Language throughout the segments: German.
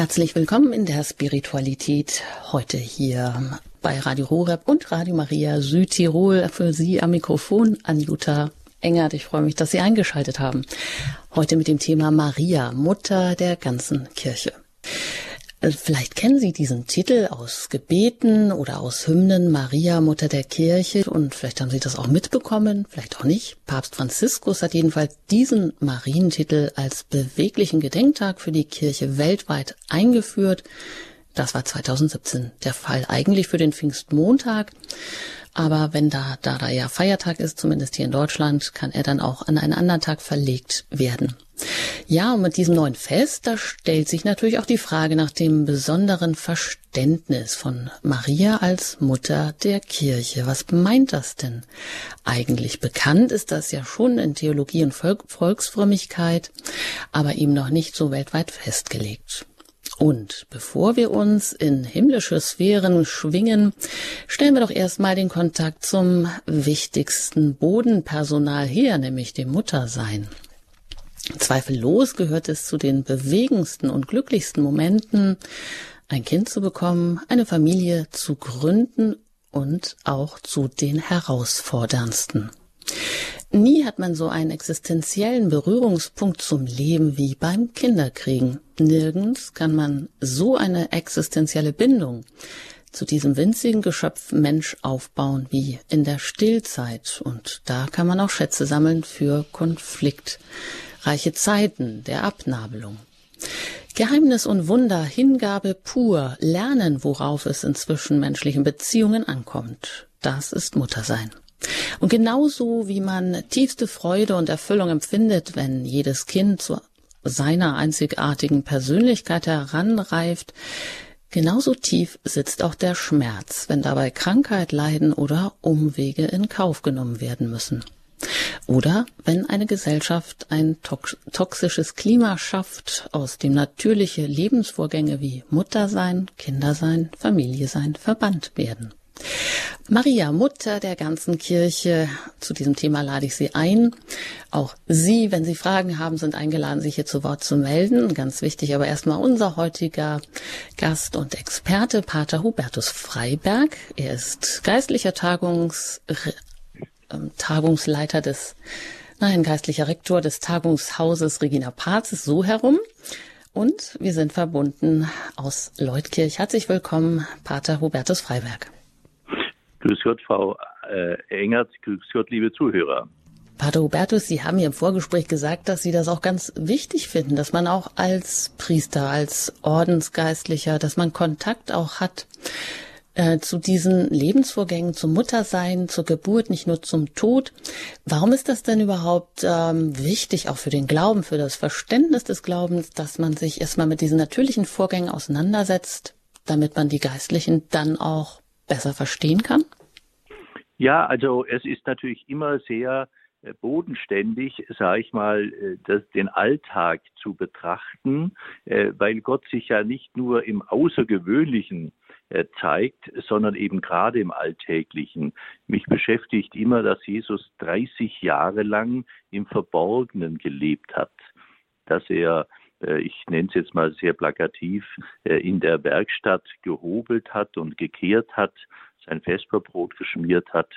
Herzlich willkommen in der Spiritualität. Heute hier bei Radio Horeb und Radio Maria Südtirol. Für Sie am Mikrofon Anjuta Engert. Ich freue mich, dass Sie eingeschaltet haben. Heute mit dem Thema Maria, Mutter der ganzen Kirche. Äh, vielleicht kennen Sie diesen Titel aus Gebeten oder aus Hymnen Maria, Mutter der Kirche und vielleicht haben Sie das auch mitbekommen, vielleicht auch nicht. Papst Franziskus hat jedenfalls diesen Marientitel als beweglichen Gedenktag für die Kirche weltweit eingeführt. Das war 2017 der Fall eigentlich für den Pfingstmontag. Aber wenn da, da da ja Feiertag ist, zumindest hier in Deutschland, kann er dann auch an einen anderen Tag verlegt werden. Ja, und mit diesem neuen Fest, da stellt sich natürlich auch die Frage nach dem besonderen Verständnis von Maria als Mutter der Kirche. Was meint das denn eigentlich? Bekannt ist das ja schon in Theologie und Volksfrömmigkeit, aber eben noch nicht so weltweit festgelegt. Und bevor wir uns in himmlische Sphären schwingen, stellen wir doch erstmal den Kontakt zum wichtigsten Bodenpersonal her, nämlich dem Muttersein. Zweifellos gehört es zu den bewegendsten und glücklichsten Momenten, ein Kind zu bekommen, eine Familie zu gründen und auch zu den herausforderndsten. Nie hat man so einen existenziellen Berührungspunkt zum Leben wie beim Kinderkriegen. Nirgends kann man so eine existenzielle Bindung zu diesem winzigen Geschöpf Mensch aufbauen wie in der Stillzeit. Und da kann man auch Schätze sammeln für konfliktreiche Zeiten der Abnabelung. Geheimnis und Wunder, Hingabe pur, lernen, worauf es in zwischenmenschlichen Beziehungen ankommt. Das ist Muttersein. Und genauso wie man tiefste Freude und Erfüllung empfindet, wenn jedes Kind zu seiner einzigartigen Persönlichkeit heranreift, genauso tief sitzt auch der Schmerz, wenn dabei Krankheit, Leiden oder Umwege in Kauf genommen werden müssen. Oder wenn eine Gesellschaft ein toxisches Klima schafft, aus dem natürliche Lebensvorgänge wie Muttersein, Kindersein, Familie sein verbannt werden. Maria, Mutter der ganzen Kirche, zu diesem Thema lade ich Sie ein. Auch Sie, wenn Sie Fragen haben, sind eingeladen, sich hier zu Wort zu melden. Ganz wichtig, aber erstmal unser heutiger Gast und Experte, Pater Hubertus Freiberg. Er ist geistlicher Tagungs, äh, Tagungsleiter des, nein, geistlicher Rektor des Tagungshauses Regina Pazes, so herum. Und wir sind verbunden aus Leutkirch. Herzlich willkommen, Pater Hubertus Freiberg. Grüß Gott, Frau äh, Engert. Grüß Gott, liebe Zuhörer. Pater Hubertus, Sie haben ja im Vorgespräch gesagt, dass Sie das auch ganz wichtig finden, dass man auch als Priester, als Ordensgeistlicher, dass man Kontakt auch hat äh, zu diesen Lebensvorgängen, zum Muttersein, zur Geburt, nicht nur zum Tod. Warum ist das denn überhaupt ähm, wichtig, auch für den Glauben, für das Verständnis des Glaubens, dass man sich erstmal mit diesen natürlichen Vorgängen auseinandersetzt, damit man die Geistlichen dann auch besser verstehen kann? Ja, also es ist natürlich immer sehr äh, bodenständig, sage ich mal, äh, das, den Alltag zu betrachten, äh, weil Gott sich ja nicht nur im Außergewöhnlichen zeigt, sondern eben gerade im Alltäglichen. Mich beschäftigt immer, dass Jesus 30 Jahre lang im Verborgenen gelebt hat, dass er ich nenne es jetzt mal sehr plakativ, in der Werkstatt gehobelt hat und gekehrt hat, sein Vesperbrot geschmiert hat.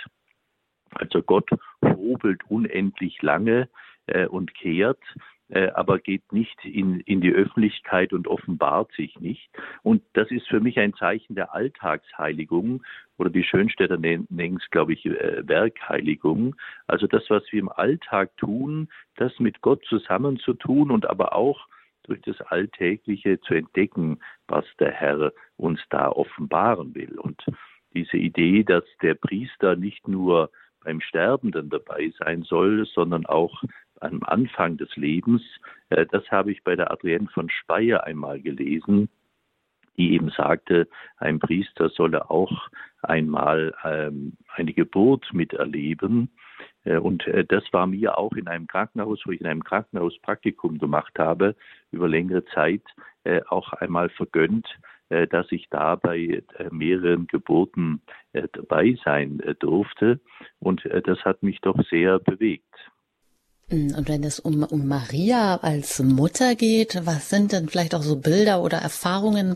Also Gott hobelt unendlich lange äh, und kehrt, äh, aber geht nicht in, in die Öffentlichkeit und offenbart sich nicht. Und das ist für mich ein Zeichen der Alltagsheiligung oder die Schönstädter nennen es, glaube ich, äh, Werkheiligung. Also das, was wir im Alltag tun, das mit Gott zusammen zu tun und aber auch durch das Alltägliche zu entdecken, was der Herr uns da offenbaren will. Und diese Idee, dass der Priester nicht nur beim Sterbenden dabei sein soll, sondern auch am Anfang des Lebens, äh, das habe ich bei der Adrienne von Speyer einmal gelesen, die eben sagte, ein Priester solle auch einmal ähm, eine Geburt miterleben. Äh, und äh, das war mir auch in einem Krankenhaus, wo ich in einem Krankenhaus Praktikum gemacht habe, über längere Zeit auch einmal vergönnt, dass ich da bei äh, mehreren Geburten äh, dabei sein durfte. Und das hat mich doch sehr bewegt. Hm, und wenn es um, um Maria als Mutter geht, was sind denn vielleicht auch so Bilder oder Erfahrungen,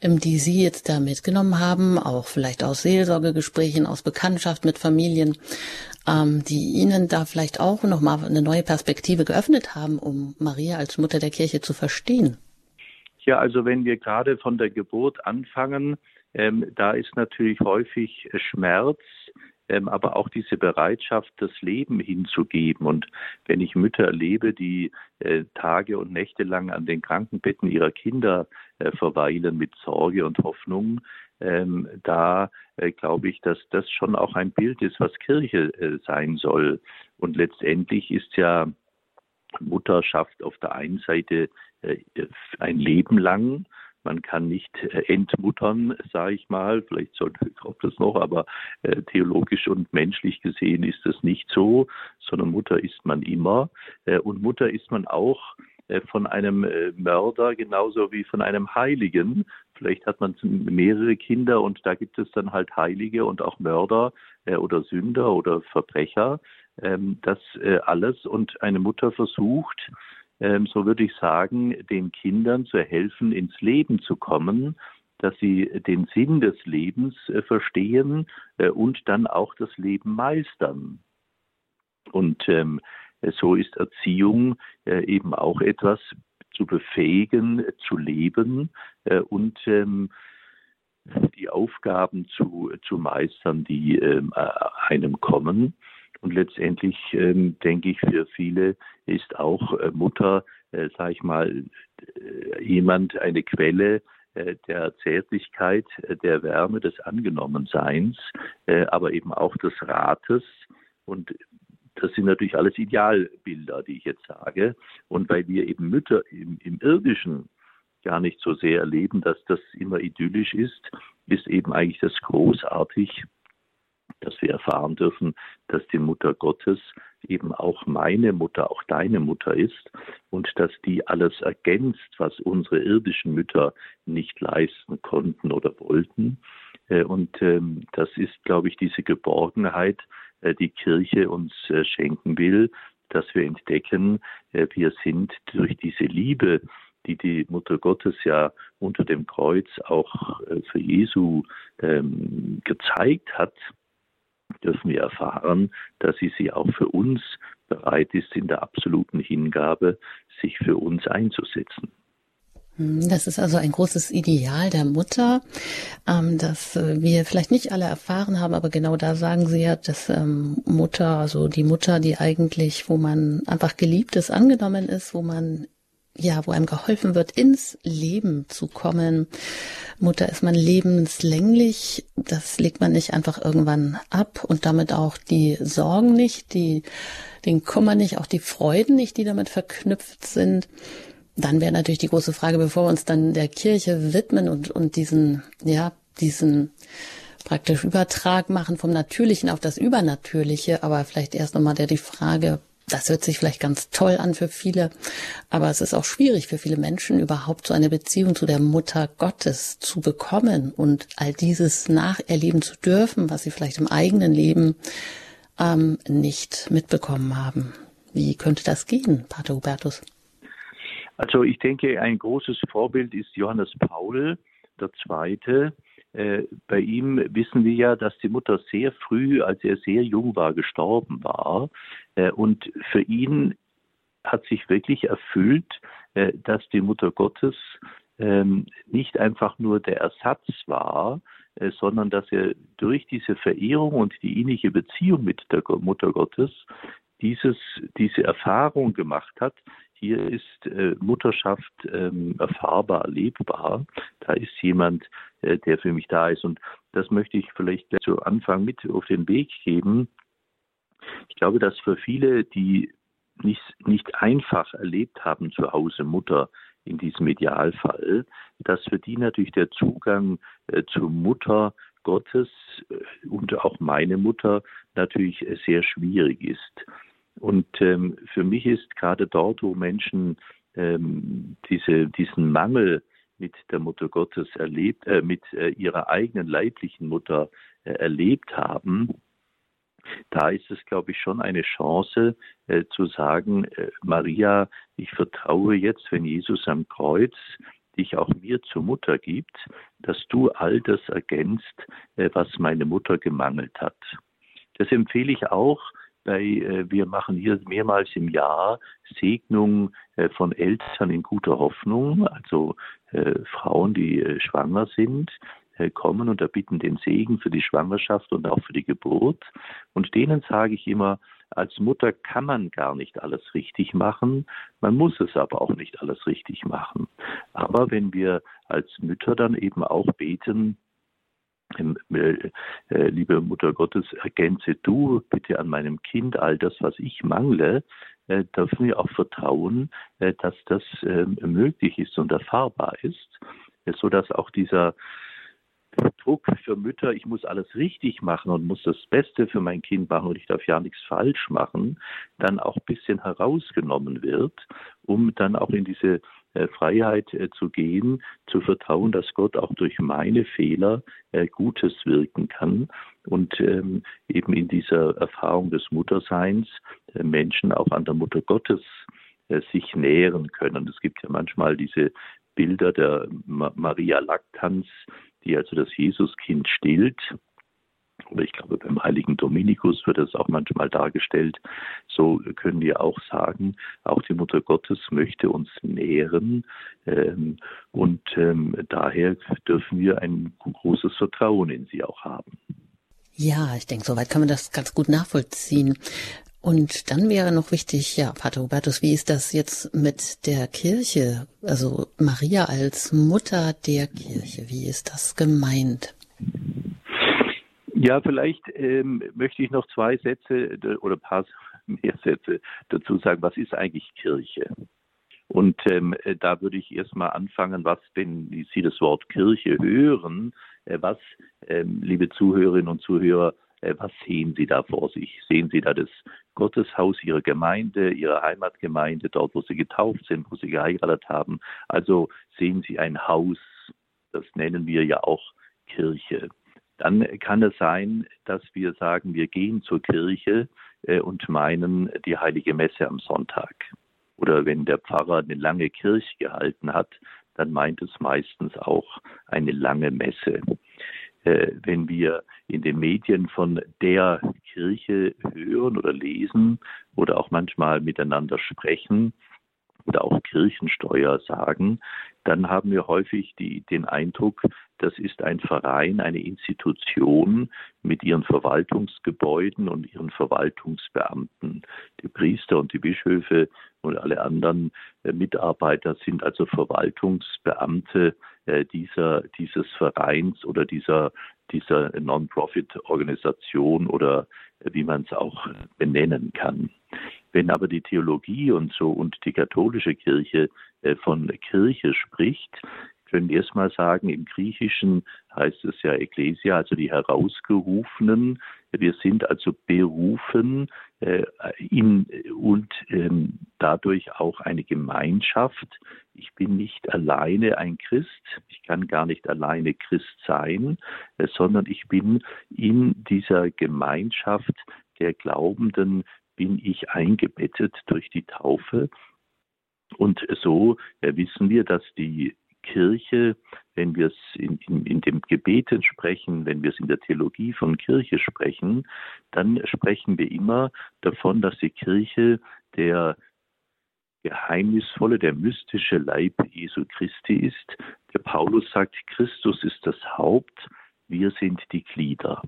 ähm, die Sie jetzt da mitgenommen haben, auch vielleicht aus Seelsorgegesprächen, aus Bekanntschaft mit Familien, ähm, die Ihnen da vielleicht auch nochmal eine neue Perspektive geöffnet haben, um Maria als Mutter der Kirche zu verstehen? Ja, also wenn wir gerade von der Geburt anfangen, ähm, da ist natürlich häufig Schmerz, ähm, aber auch diese Bereitschaft, das Leben hinzugeben. Und wenn ich Mütter erlebe, die äh, Tage und Nächte lang an den Krankenbetten ihrer Kinder äh, verweilen mit Sorge und Hoffnung, ähm, da äh, glaube ich, dass das schon auch ein Bild ist, was Kirche äh, sein soll. Und letztendlich ist ja Mutterschaft auf der einen Seite ein Leben lang man kann nicht äh, entmuttern, sage ich mal. Vielleicht sollte ich das noch, aber äh, theologisch und menschlich gesehen ist das nicht so, sondern Mutter ist man immer. Äh, und Mutter ist man auch äh, von einem äh, Mörder genauso wie von einem Heiligen. Vielleicht hat man mehrere Kinder und da gibt es dann halt Heilige und auch Mörder äh, oder Sünder oder Verbrecher. Ähm, das alles und eine Mutter versucht, so würde ich sagen, den Kindern zu helfen, ins Leben zu kommen, dass sie den Sinn des Lebens äh, verstehen äh, und dann auch das Leben meistern. Und ähm, so ist Erziehung äh, eben auch etwas zu befähigen, zu leben und ähm, die Aufgaben zu, zu meistern, die einem kommen. Und letztendlich ähm, denke ich, für viele ist auch äh, Mutter, äh, sage ich mal, äh, jemand, eine Quelle äh, der Zärtlichkeit, äh, der Wärme, des Angenommenseins, äh, aber eben auch des Rates. Und das sind natürlich alles Idealbilder, die ich jetzt sage. Und weil wir eben Mütter im, im Irdischen gar nicht so sehr erleben, dass das immer idyllisch ist, ist eben eigentlich das großartig, dass wir erfahren dürfen, dass die Mutter Gottes eben auch meine Mutter, auch deine Mutter ist und dass die alles ergänzt, was unsere irdischen Mütter nicht leisten konnten oder wollten. Äh, und ähm, das ist, glaube ich, diese Geborgenheit, äh, die Kirche uns äh, schenken will, dass wir entdecken, wir sind durch diese Liebe, die die Mutter Gottes ja unter dem Kreuz auch für Jesu ähm, gezeigt hat, dürfen wir erfahren, dass sie sie auch für uns bereit ist, in der absoluten Hingabe sich für uns einzusetzen. Hm, das ist also ein großes Ideal der Mutter, ähm, das äh, wir vielleicht nicht alle erfahren haben, aber genau da sagen Sie ja, dass ähm, Mutter, also die Mutter, die eigentlich, wo man einfach geliebt ist, angenommen ist, wo man ja, wo einem geholfen wird, ins Leben zu kommen. Mutter ist man lebenslänglich. Das legt man nicht einfach irgendwann ab und damit auch die Sorgen nicht, die, den Kummer nicht, auch die Freuden nicht, die damit verknüpft sind. Dann wäre natürlich die große Frage, bevor wir uns dann der Kirche widmen und, und diesen, ja, diesen praktisch Übertrag machen vom Natürlichen auf das Übernatürliche, aber vielleicht erst nochmal der die Frage, das hört sich vielleicht ganz toll an für viele, aber es ist auch schwierig für viele Menschen, überhaupt so eine Beziehung zu der Mutter Gottes zu bekommen und all dieses nacherleben zu dürfen, was sie vielleicht im eigenen Leben ähm, nicht mitbekommen haben. Wie könnte das gehen, Pater Hubertus? Also ich denke, ein großes Vorbild ist Johannes Paul, Zweite, äh, bei ihm wissen wir ja, dass die Mutter sehr früh, als er sehr jung war, gestorben war. Äh, und für ihn hat sich wirklich erfüllt, äh, dass die Mutter Gottes ähm, nicht einfach nur der Ersatz war, sondern dass er durch diese Verehrung und die innige Beziehung mit der Mutter Gottes dieses, diese Erfahrung gemacht hat, hier ist äh, Mutterschaft ähm, erfahrbar, erlebbar. Da ist jemand, äh, der für mich da ist. Und das möchte ich vielleicht zu Anfang mit auf den Weg geben. Ich glaube, dass für viele, die nicht, nicht einfach erlebt haben zu Hause Mutter in diesem Idealfall, dass für die natürlich der Zugang äh, zur Mutter Gottes äh, und auch meine Mutter natürlich äh, sehr schwierig ist. Und ähm, für mich ist gerade dort, wo Menschen ähm, diese, diesen Mangel mit der Mutter Gottes erlebt, äh, mit äh, ihrer eigenen leiblichen Mutter äh, erlebt haben, da ist es, glaube ich, schon eine Chance äh, zu sagen, äh, Maria, ich vertraue jetzt, wenn Jesus am Kreuz dich auch mir zur Mutter gibt, dass du all das ergänzt, äh, was meine Mutter gemangelt hat. Das empfehle ich auch bei, äh, wir machen hier mehrmals im Jahr Segnung äh, von Eltern in guter Hoffnung, also Frauen, die schwanger sind, kommen und erbitten den Segen für die Schwangerschaft und auch für die Geburt. Und denen sage ich immer, als Mutter kann man gar nicht alles richtig machen, man muss es aber auch nicht alles richtig machen. Aber wenn wir als Mütter dann eben auch beten, ähm, äh, äh, liebe Mutter Gottes, ergänze du bitte an meinem Kind all das, was ich mangle, äh, dürfen wir auch vertrauen, dass das ähm, möglich ist und erfahrbar ist, so dass auch dieser Druck für Mütter, ich muss alles richtig machen und muss das Beste für mein Kind machen und ich darf ja nichts falsch machen, dann auch ein bisschen herausgenommen wird, um dann auch in diese äh, Freiheit äh, zu gehen, zu vertrauen, dass Gott auch durch meine Fehler äh, Gutes wirken kann und ähm, eben in dieser Erfahrung des Mutterseins Menschen auch an der Mutter Gottes sich nähren können. Es gibt ja manchmal diese Bilder der Maria Laktanz, die also das Jesuskind stillt. Oder ich glaube, beim heiligen Dominikus wird das auch manchmal dargestellt. So können wir auch sagen, auch die Mutter Gottes möchte uns nähren. Ähm, und ähm, daher dürfen wir ein großes Vertrauen in sie auch haben. Ja, ich denke, soweit kann man das ganz gut nachvollziehen. Und dann wäre noch wichtig, ja, Pater Hubertus, wie ist das jetzt mit der Kirche? Also Maria als Mutter der Kirche, wie ist das gemeint? Ja, vielleicht ähm, möchte ich noch zwei Sätze oder ein paar mehr Sätze dazu sagen. Was ist eigentlich Kirche? Und ähm, da würde ich erstmal anfangen, was, wenn Sie das Wort Kirche hören, äh, was, ähm, liebe Zuhörerinnen und Zuhörer, äh, was sehen Sie da vor sich? Sehen Sie da das Gotteshaus Ihrer Gemeinde, Ihrer Heimatgemeinde, dort, wo Sie getauft sind, wo Sie geheiratet haben? Also sehen Sie ein Haus, das nennen wir ja auch Kirche. Dann kann es sein, dass wir sagen, wir gehen zur Kirche äh, und meinen die heilige Messe am Sonntag. Oder wenn der Pfarrer eine lange Kirche gehalten hat, dann meint es meistens auch eine lange Messe. Äh, wenn wir in den Medien von der Kirche hören oder lesen oder auch manchmal miteinander sprechen oder auch Kirchensteuer sagen, dann haben wir häufig die, den Eindruck, das ist ein Verein, eine Institution mit ihren Verwaltungsgebäuden und ihren Verwaltungsbeamten. Die Priester und die Bischöfe und alle anderen äh, Mitarbeiter sind also Verwaltungsbeamte äh, dieser, dieses Vereins oder dieser, dieser Non-Profit-Organisation oder äh, wie man es auch benennen kann. Wenn aber die Theologie und so und die katholische Kirche von Kirche spricht, können wir erstmal sagen, im Griechischen heißt es ja Ekklesia, also die Herausgerufenen. Wir sind also berufen äh, in, und ähm, dadurch auch eine Gemeinschaft. Ich bin nicht alleine ein Christ, ich kann gar nicht alleine Christ sein, äh, sondern ich bin in dieser Gemeinschaft der Glaubenden, bin ich eingebettet durch die Taufe. Und so äh, wissen wir, dass die Kirche, wenn wir es in, in, in dem Gebeten sprechen, wenn wir es in der Theologie von Kirche sprechen, dann sprechen wir immer davon, dass die Kirche der geheimnisvolle, der mystische Leib Jesu Christi ist. Der Paulus sagt, Christus ist das Haupt, wir sind die Glieder.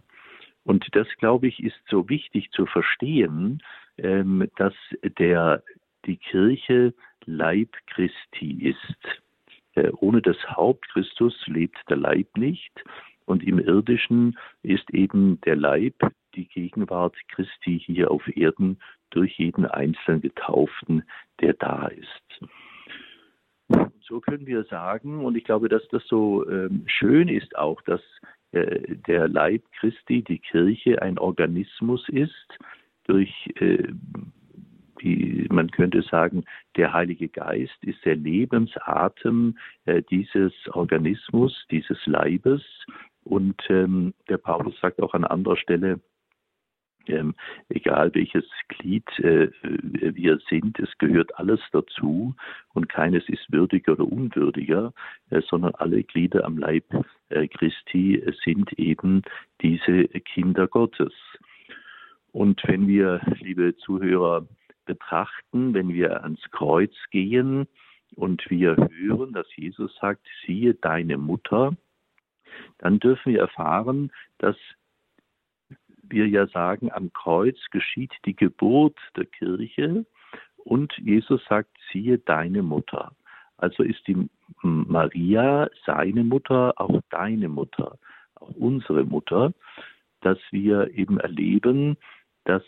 Und das, glaube ich, ist so wichtig zu verstehen, ähm, dass der, die Kirche Leib Christi ist. Äh, ohne das Haupt Christus lebt der Leib nicht. Und im Irdischen ist eben der Leib die Gegenwart Christi hier auf Erden durch jeden einzelnen Getauften, der da ist. Und so können wir sagen, und ich glaube, dass das so ähm, schön ist auch, dass äh, der Leib Christi, die Kirche, ein Organismus ist, durch äh, die, man könnte sagen, der Heilige Geist ist der Lebensatem äh, dieses Organismus, dieses Leibes. Und ähm, der Paulus sagt auch an anderer Stelle, ähm, egal welches Glied äh, wir sind, es gehört alles dazu und keines ist würdiger oder unwürdiger, äh, sondern alle Glieder am Leib äh, Christi sind eben diese Kinder Gottes. Und wenn wir, liebe Zuhörer, betrachten, wenn wir ans Kreuz gehen und wir hören, dass Jesus sagt, siehe deine Mutter, dann dürfen wir erfahren, dass wir ja sagen, am Kreuz geschieht die Geburt der Kirche und Jesus sagt, siehe deine Mutter. Also ist die Maria seine Mutter, auch deine Mutter, auch unsere Mutter, dass wir eben erleben, dass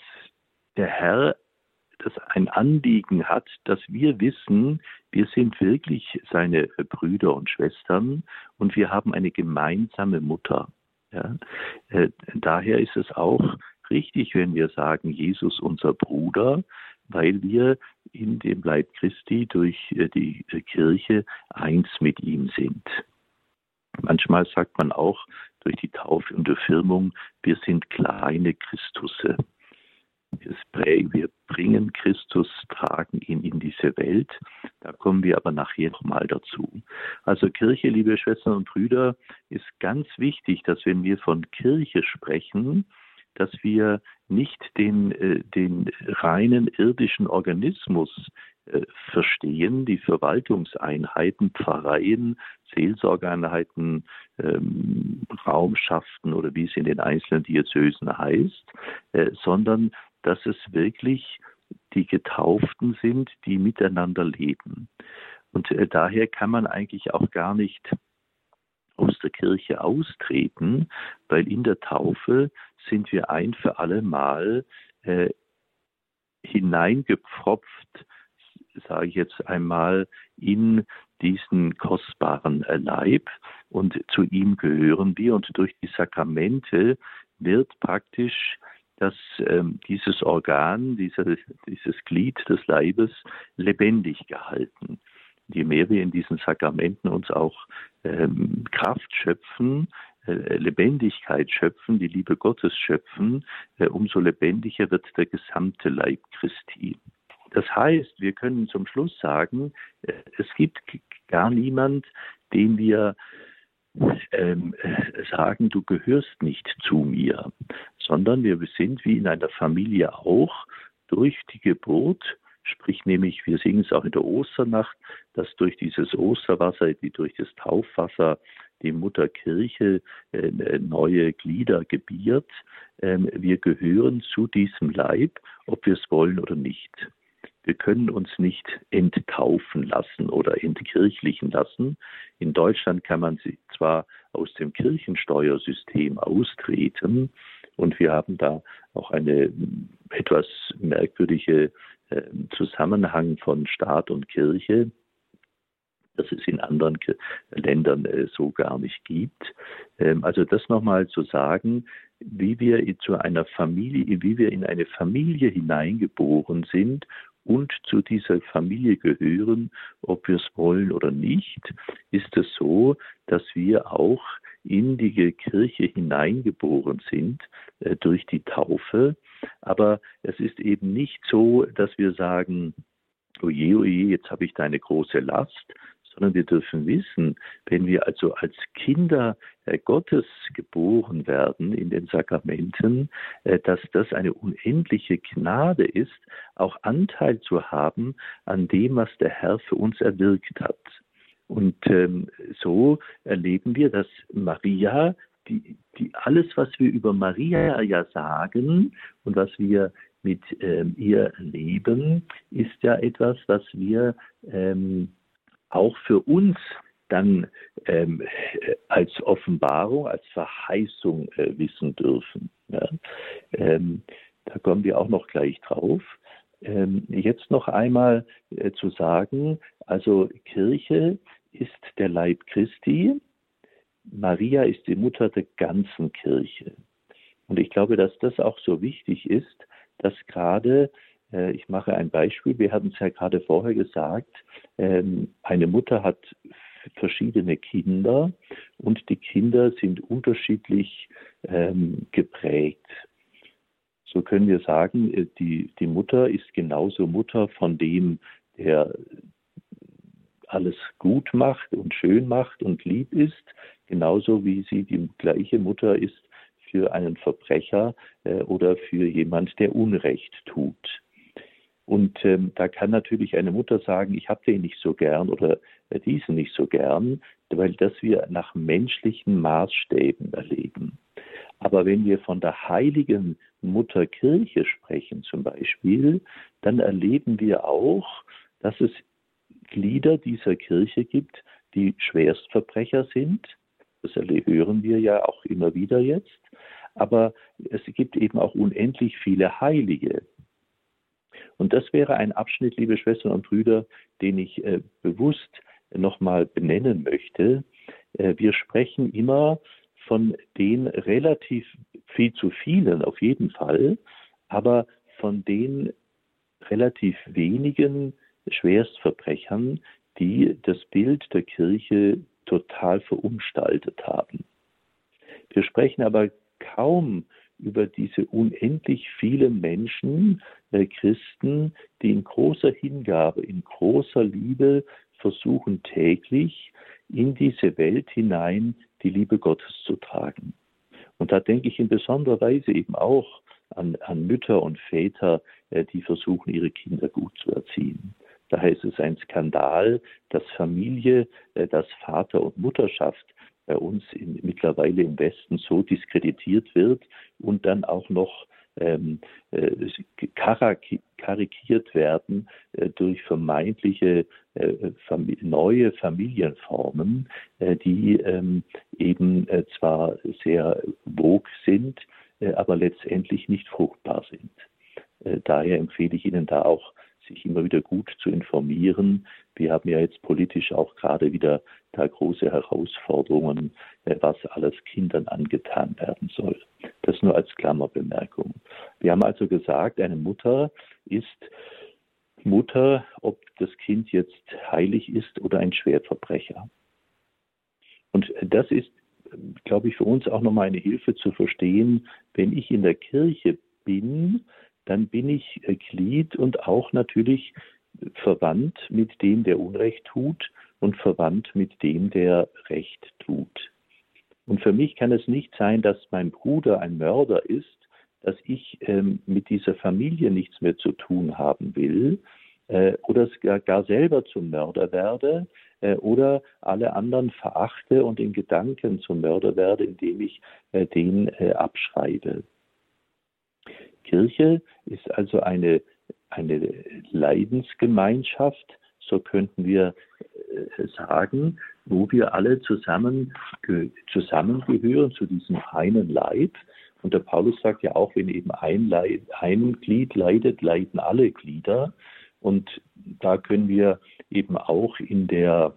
der Herr das ein Anliegen hat, dass wir wissen, wir sind wirklich seine Brüder und Schwestern und wir haben eine gemeinsame Mutter. Ja? Äh, daher ist es auch richtig, wenn wir sagen, Jesus unser Bruder, weil wir in dem Leib Christi durch äh, die Kirche eins mit ihm sind. Manchmal sagt man auch durch die Taufe und die Firmung, wir sind kleine Christusse. Wir bringen Christus, tragen ihn in diese Welt. Da kommen wir aber nachher nochmal dazu. Also Kirche, liebe Schwestern und Brüder, ist ganz wichtig, dass wenn wir von Kirche sprechen, dass wir nicht den, äh, den reinen irdischen Organismus äh, verstehen, die Verwaltungseinheiten, Pfarreien, Seelsorgeeinheiten, ähm, Raumschaften oder wie es in den einzelnen Diözesen heißt, äh, sondern dass es wirklich die Getauften sind, die miteinander leben. Und äh, daher kann man eigentlich auch gar nicht aus der Kirche austreten, weil in der Taufe sind wir ein für alle Mal äh, hineingepfropft, sage ich jetzt einmal, in diesen kostbaren Leib und zu ihm gehören wir und durch die Sakramente wird praktisch dass ähm, dieses Organ, dieser, dieses Glied des Leibes lebendig gehalten. Je mehr wir in diesen Sakramenten uns auch ähm, Kraft schöpfen, äh, Lebendigkeit schöpfen, die Liebe Gottes schöpfen, äh, umso lebendiger wird der gesamte Leib Christi. Das heißt, wir können zum Schluss sagen, äh, es gibt gar niemand, den wir ähm, äh, sagen, du gehörst nicht zu mir, sondern wir sind wie in einer Familie auch durch die Geburt, sprich nämlich, wir singen es auch in der Osternacht, dass durch dieses Osterwasser, die durch das Taufwasser die Mutter Kirche äh, neue Glieder gebiert. Ähm, wir gehören zu diesem Leib, ob wir es wollen oder nicht. Wir können uns nicht enttaufen lassen oder entkirchlichen lassen. In Deutschland kann man sie zwar aus dem Kirchensteuersystem austreten und wir haben da auch eine etwas merkwürdige äh, Zusammenhang von Staat und Kirche, das es in anderen Ländern äh, so gar nicht gibt. Ähm, also das nochmal zu sagen, wie wir zu einer Familie, wie wir in eine Familie hineingeboren sind und zu dieser Familie gehören, ob wir es wollen oder nicht, ist es so, dass wir auch in die Kirche hineingeboren sind äh, durch die Taufe. Aber es ist eben nicht so, dass wir sagen, oje, oje, jetzt habe ich da eine große Last, sondern wir dürfen wissen, wenn wir also als Kinder äh, Gottes geboren werden in den Sakramenten, äh, dass das eine unendliche Gnade ist, auch Anteil zu haben an dem, was der Herr für uns erwirkt hat. Und ähm, so erleben wir, dass Maria, die, die, alles, was wir über Maria ja sagen und was wir mit ähm, ihr erleben, ist ja etwas, was wir ähm, auch für uns dann ähm, als Offenbarung, als Verheißung äh, wissen dürfen. Ja? Ähm, da kommen wir auch noch gleich drauf. Ähm, jetzt noch einmal äh, zu sagen, also Kirche ist der Leib Christi, Maria ist die Mutter der ganzen Kirche. Und ich glaube, dass das auch so wichtig ist, dass gerade äh, ich mache ein Beispiel. Wir hatten es ja gerade vorher gesagt, ähm, eine Mutter hat verschiedene Kinder und die Kinder sind unterschiedlich ähm, geprägt. So können wir sagen, äh, die, die Mutter ist genauso Mutter von dem, der alles gut macht und schön macht und lieb ist, genauso wie sie die gleiche Mutter ist für einen Verbrecher äh, oder für jemand, der Unrecht tut. Und ähm, da kann natürlich eine Mutter sagen, ich habe den nicht so gern oder äh, diesen nicht so gern, weil das wir nach menschlichen Maßstäben erleben. Aber wenn wir von der heiligen Mutter Kirche sprechen zum Beispiel, dann erleben wir auch, dass es Glieder dieser Kirche gibt, die Schwerstverbrecher sind. Das hören wir ja auch immer wieder jetzt. Aber es gibt eben auch unendlich viele Heilige. Und das wäre ein Abschnitt, liebe Schwestern und Brüder, den ich äh, bewusst nochmal benennen möchte. Äh, wir sprechen immer von den relativ viel zu vielen auf jeden Fall, aber von den relativ wenigen Schwerstverbrechern, die das Bild der Kirche total verunstaltet haben. Wir sprechen aber kaum über diese unendlich vielen Menschen, äh, Christen, die in großer Hingabe, in großer Liebe versuchen täglich in diese Welt hinein die Liebe Gottes zu tragen. Und da denke ich in besonderer Weise eben auch an, an Mütter und Väter, äh, die versuchen, ihre Kinder gut zu erziehen. Daher ist es ein Skandal, dass Familie, äh, dass Vater und Mutterschaft bei uns in, mittlerweile im Westen so diskreditiert wird und dann auch noch ähm, äh, karikiert werden äh, durch vermeintliche äh, Fam neue Familienformen, äh, die ähm, eben äh, zwar sehr wog sind, äh, aber letztendlich nicht fruchtbar sind. daher empfehle ich Ihnen da auch sich immer wieder gut zu informieren. Wir haben ja jetzt politisch auch gerade wieder da große Herausforderungen, äh, was alles Kindern angetan werden soll. Das nur als Klammerbemerkung. Wir haben also gesagt, eine Mutter ist Mutter, ob das Kind jetzt heilig ist oder ein Schwerverbrecher. Und das ist, glaube ich, für uns auch nochmal eine Hilfe zu verstehen, wenn ich in der Kirche bin, dann bin ich äh, Glied und auch natürlich verwandt mit dem, der Unrecht tut und verwandt mit dem, der Recht tut. Und für mich kann es nicht sein, dass mein Bruder ein Mörder ist, dass ich ähm, mit dieser Familie nichts mehr zu tun haben will äh, oder gar, gar selber zum Mörder werde äh, oder alle anderen verachte und in Gedanken zum Mörder werde, indem ich äh, den äh, abschreibe. Kirche ist also eine, eine Leidensgemeinschaft, so könnten wir äh, sagen, wo wir alle zusammen, zusammengehören zu diesem einen Leib. Und der Paulus sagt ja auch, wenn eben ein, Leid, ein Glied leidet, leiden alle Glieder. Und da können wir eben auch in der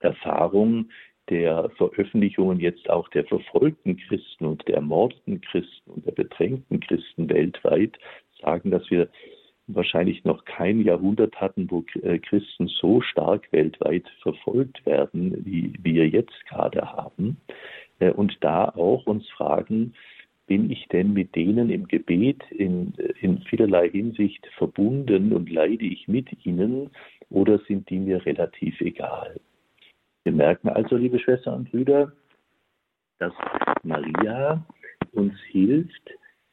Erfahrung der Veröffentlichungen jetzt auch der verfolgten Christen und der ermordeten Christen und der bedrängten Christen weltweit sagen, dass wir wahrscheinlich noch kein Jahrhundert hatten, wo äh, Christen so stark weltweit verfolgt werden, wie wir jetzt gerade haben. Äh, und da auch uns fragen, bin ich denn mit denen im Gebet in, in vielerlei Hinsicht verbunden und leide ich mit ihnen oder sind die mir relativ egal? Wir merken also, liebe Schwestern und Brüder, dass Maria uns hilft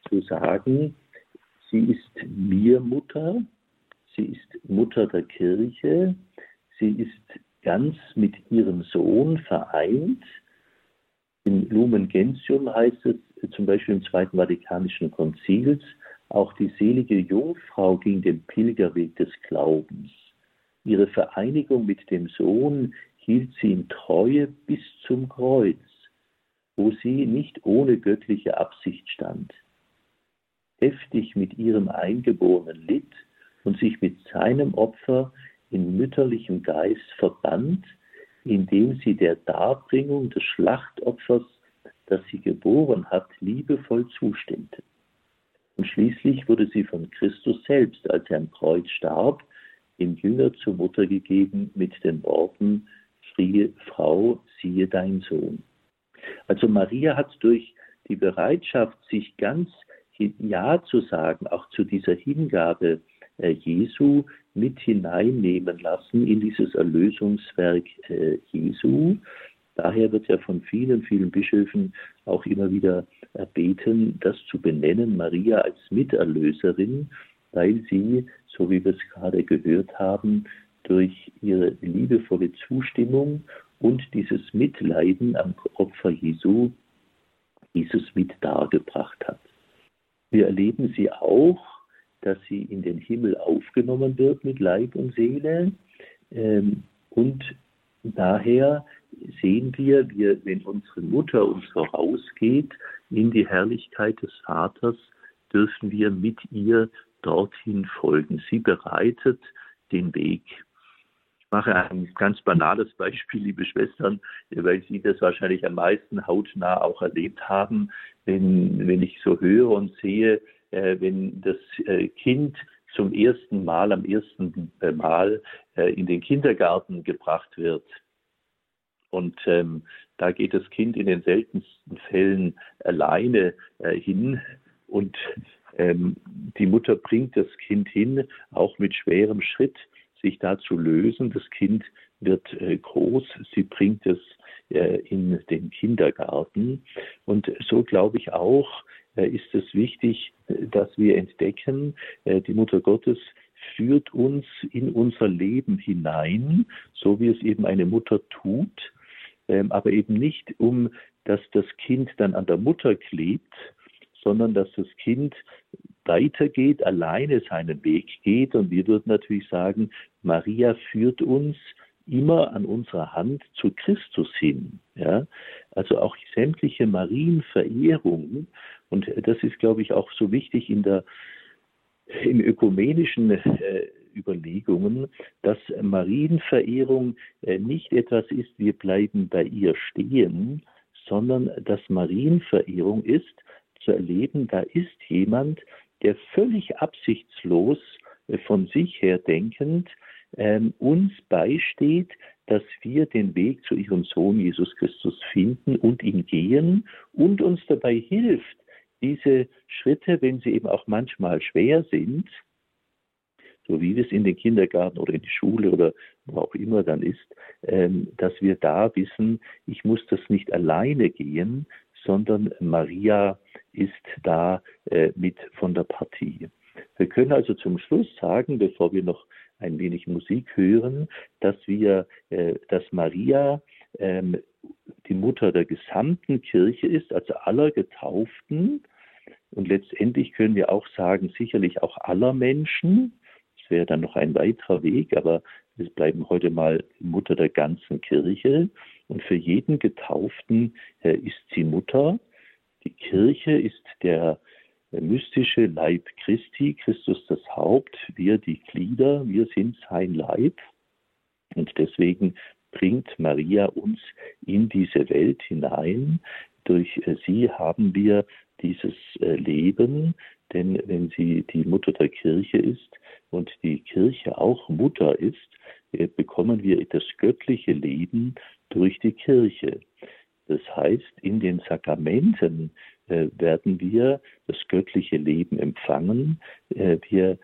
zu sagen, sie ist mir Mutter, sie ist Mutter der Kirche, sie ist ganz mit ihrem Sohn vereint. In Lumen Gentium heißt es zum Beispiel im Zweiten Vatikanischen Konzils, auch die selige Jungfrau ging den Pilgerweg des Glaubens. Ihre Vereinigung mit dem Sohn hielt sie in Treue bis zum Kreuz, wo sie nicht ohne göttliche Absicht stand. Heftig mit ihrem Eingeborenen litt und sich mit seinem Opfer in mütterlichem Geist verband, indem sie der Darbringung des Schlachtopfers, das sie geboren hat, liebevoll zustimmte. Und schließlich wurde sie von Christus selbst, als er am Kreuz starb, dem Jünger zur Mutter gegeben mit den Worten, Frie Frau, siehe dein Sohn. Also Maria hat durch die Bereitschaft, sich ganz Ja zu sagen, auch zu dieser Hingabe äh, Jesu mit hineinnehmen lassen in dieses Erlösungswerk äh, Jesu. Daher wird ja von vielen, vielen Bischöfen auch immer wieder erbeten, das zu benennen, Maria als Miterlöserin, weil sie, so wie wir es gerade gehört haben, durch ihre liebevolle Zustimmung und dieses Mitleiden am Opfer Jesu dieses mit dargebracht hat. Wir erleben sie auch, dass sie in den Himmel aufgenommen wird mit Leib und Seele. Ähm, und daher sehen wir, wenn unsere Mutter uns vorausgeht in die Herrlichkeit des Vaters, dürfen wir mit ihr dorthin folgen. Sie bereitet den Weg. Mache ein ganz banales Beispiel, liebe Schwestern, weil Sie das wahrscheinlich am meisten hautnah auch erlebt haben. Wenn, wenn ich so höre und sehe, äh, wenn das äh, Kind zum ersten Mal, am ersten äh, Mal äh, in den Kindergarten gebracht wird. Und ähm, da geht das Kind in den seltensten Fällen alleine äh, hin und ähm, die Mutter bringt das Kind hin, auch mit schwerem Schritt, sich da zu lösen. Das Kind wird äh, groß, sie bringt es äh, in den Kindergarten. Und so glaube ich auch, äh, ist es wichtig, dass wir entdecken, die Mutter Gottes führt uns in unser Leben hinein, so wie es eben eine Mutter tut, ähm, aber eben nicht, um dass das Kind dann an der Mutter klebt, sondern dass das Kind weitergeht, alleine seinen Weg geht. Und wir würden natürlich sagen, Maria führt uns immer an unserer Hand zu Christus hin. Ja? Also auch sämtliche Marienverehrung, und das ist, glaube ich, auch so wichtig in der, in ökumenischen äh, Überlegungen, dass Marienverehrung äh, nicht etwas ist, wir bleiben bei ihr stehen, sondern dass Marienverehrung ist, zu erleben, da ist jemand, der völlig absichtslos äh, von sich her denkend ähm, uns beisteht, dass wir den Weg zu ihrem Sohn Jesus Christus finden und ihn gehen und uns dabei hilft, diese Schritte, wenn sie eben auch manchmal schwer sind, so wie es in den Kindergarten oder in die Schule oder wo auch immer dann ist, ähm, dass wir da wissen, ich muss das nicht alleine gehen, sondern Maria ist da äh, mit von der Partie. Wir können also zum Schluss sagen, bevor wir noch ein wenig Musik hören, dass wir, äh, dass Maria ähm, die Mutter der gesamten Kirche ist, also aller Getauften. Und letztendlich können wir auch sagen, sicherlich auch aller Menschen. Das wäre dann noch ein weiterer Weg, aber wir bleiben heute mal Mutter der ganzen Kirche. Und für jeden Getauften äh, ist sie Mutter. Die Kirche ist der mystische Leib Christi, Christus das Haupt, wir die Glieder, wir sind sein Leib. Und deswegen bringt Maria uns in diese Welt hinein. Durch äh, sie haben wir dieses äh, Leben, denn wenn sie die Mutter der Kirche ist und die Kirche auch Mutter ist, äh, bekommen wir das göttliche Leben durch die Kirche. Das heißt, in den Sakramenten äh, werden wir das göttliche Leben empfangen. Äh, wir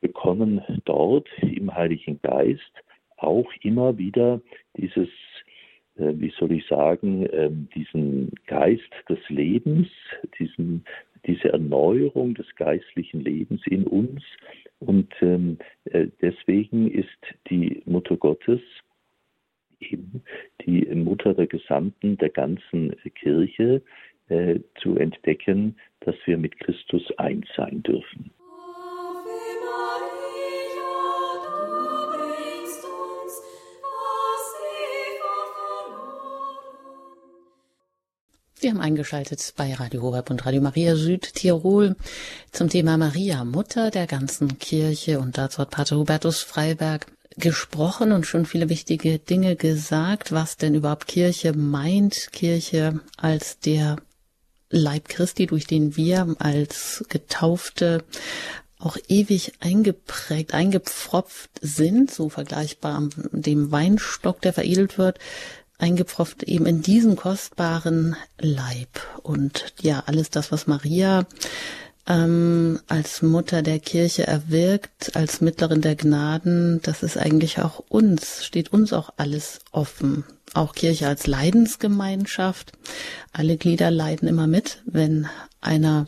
bekommen dort im Heiligen Geist auch immer wieder dieses, äh, wie soll ich sagen, ähm, diesen Geist des Lebens, diesen, diese Erneuerung des geistlichen Lebens in uns. Und ähm, deswegen ist die Mutter Gottes eben die Mutter der gesamten, der ganzen Kirche, äh, zu entdecken, dass wir mit Christus eins sein dürfen. Wir haben eingeschaltet bei Radio Horeb und Radio Maria Südtirol zum Thema Maria, Mutter der ganzen Kirche. Und dazu hat Pater Hubertus Freiberg gesprochen und schon viele wichtige Dinge gesagt, was denn überhaupt Kirche meint. Kirche als der Leib Christi, durch den wir als Getaufte auch ewig eingeprägt, eingepfropft sind, so vergleichbar dem Weinstock, der veredelt wird, eingepfropft eben in diesen kostbaren Leib. Und ja, alles das, was Maria ähm, als Mutter der Kirche erwirkt, als Mittlerin der Gnaden, das ist eigentlich auch uns, steht uns auch alles offen. Auch Kirche als Leidensgemeinschaft. Alle Glieder leiden immer mit, wenn einer